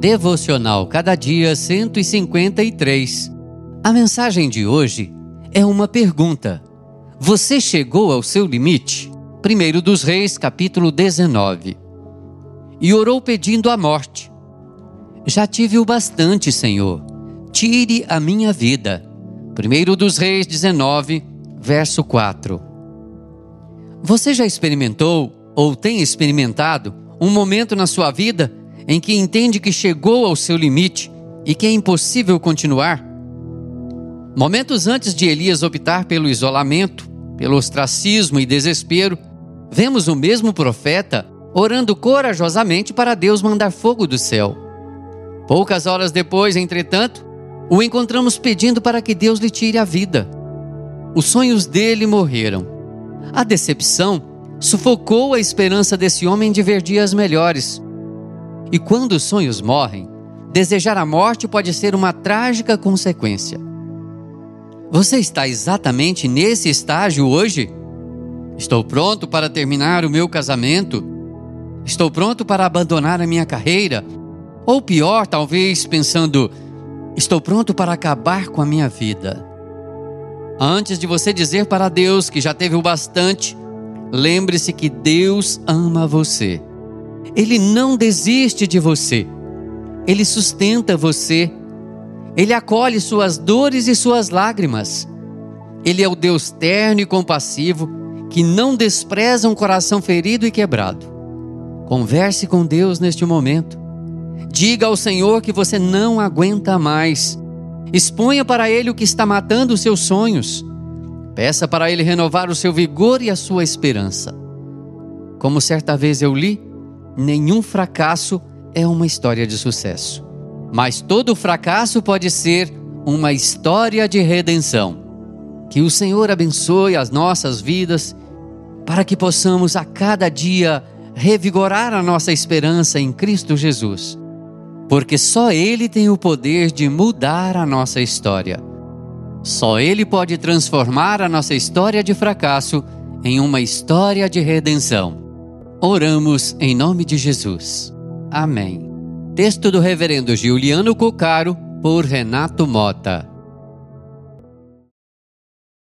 Devocional Cada Dia 153. A mensagem de hoje é uma pergunta. Você chegou ao seu limite? Primeiro dos Reis, capítulo 19. E orou pedindo a morte. Já tive o bastante, Senhor. Tire a minha vida. Primeiro dos Reis 19, verso 4. Você já experimentou ou tem experimentado um momento na sua vida em que entende que chegou ao seu limite e que é impossível continuar? Momentos antes de Elias optar pelo isolamento, pelo ostracismo e desespero, vemos o mesmo profeta orando corajosamente para Deus mandar fogo do céu. Poucas horas depois, entretanto, o encontramos pedindo para que Deus lhe tire a vida. Os sonhos dele morreram. A decepção sufocou a esperança desse homem de ver dias melhores. E quando os sonhos morrem, desejar a morte pode ser uma trágica consequência. Você está exatamente nesse estágio hoje? Estou pronto para terminar o meu casamento? Estou pronto para abandonar a minha carreira? Ou pior, talvez pensando, estou pronto para acabar com a minha vida. Antes de você dizer para Deus que já teve o bastante, lembre-se que Deus ama você. Ele não desiste de você. Ele sustenta você. Ele acolhe suas dores e suas lágrimas. Ele é o Deus terno e compassivo que não despreza um coração ferido e quebrado. Converse com Deus neste momento. Diga ao Senhor que você não aguenta mais. Exponha para Ele o que está matando os seus sonhos. Peça para Ele renovar o seu vigor e a sua esperança. Como certa vez eu li, nenhum fracasso é uma história de sucesso. Mas todo fracasso pode ser uma história de redenção. Que o Senhor abençoe as nossas vidas para que possamos a cada dia revigorar a nossa esperança em Cristo Jesus. Porque só Ele tem o poder de mudar a nossa história. Só Ele pode transformar a nossa história de fracasso em uma história de redenção. Oramos em nome de Jesus. Amém. Texto do Reverendo Giuliano Cocaro, por Renato Mota.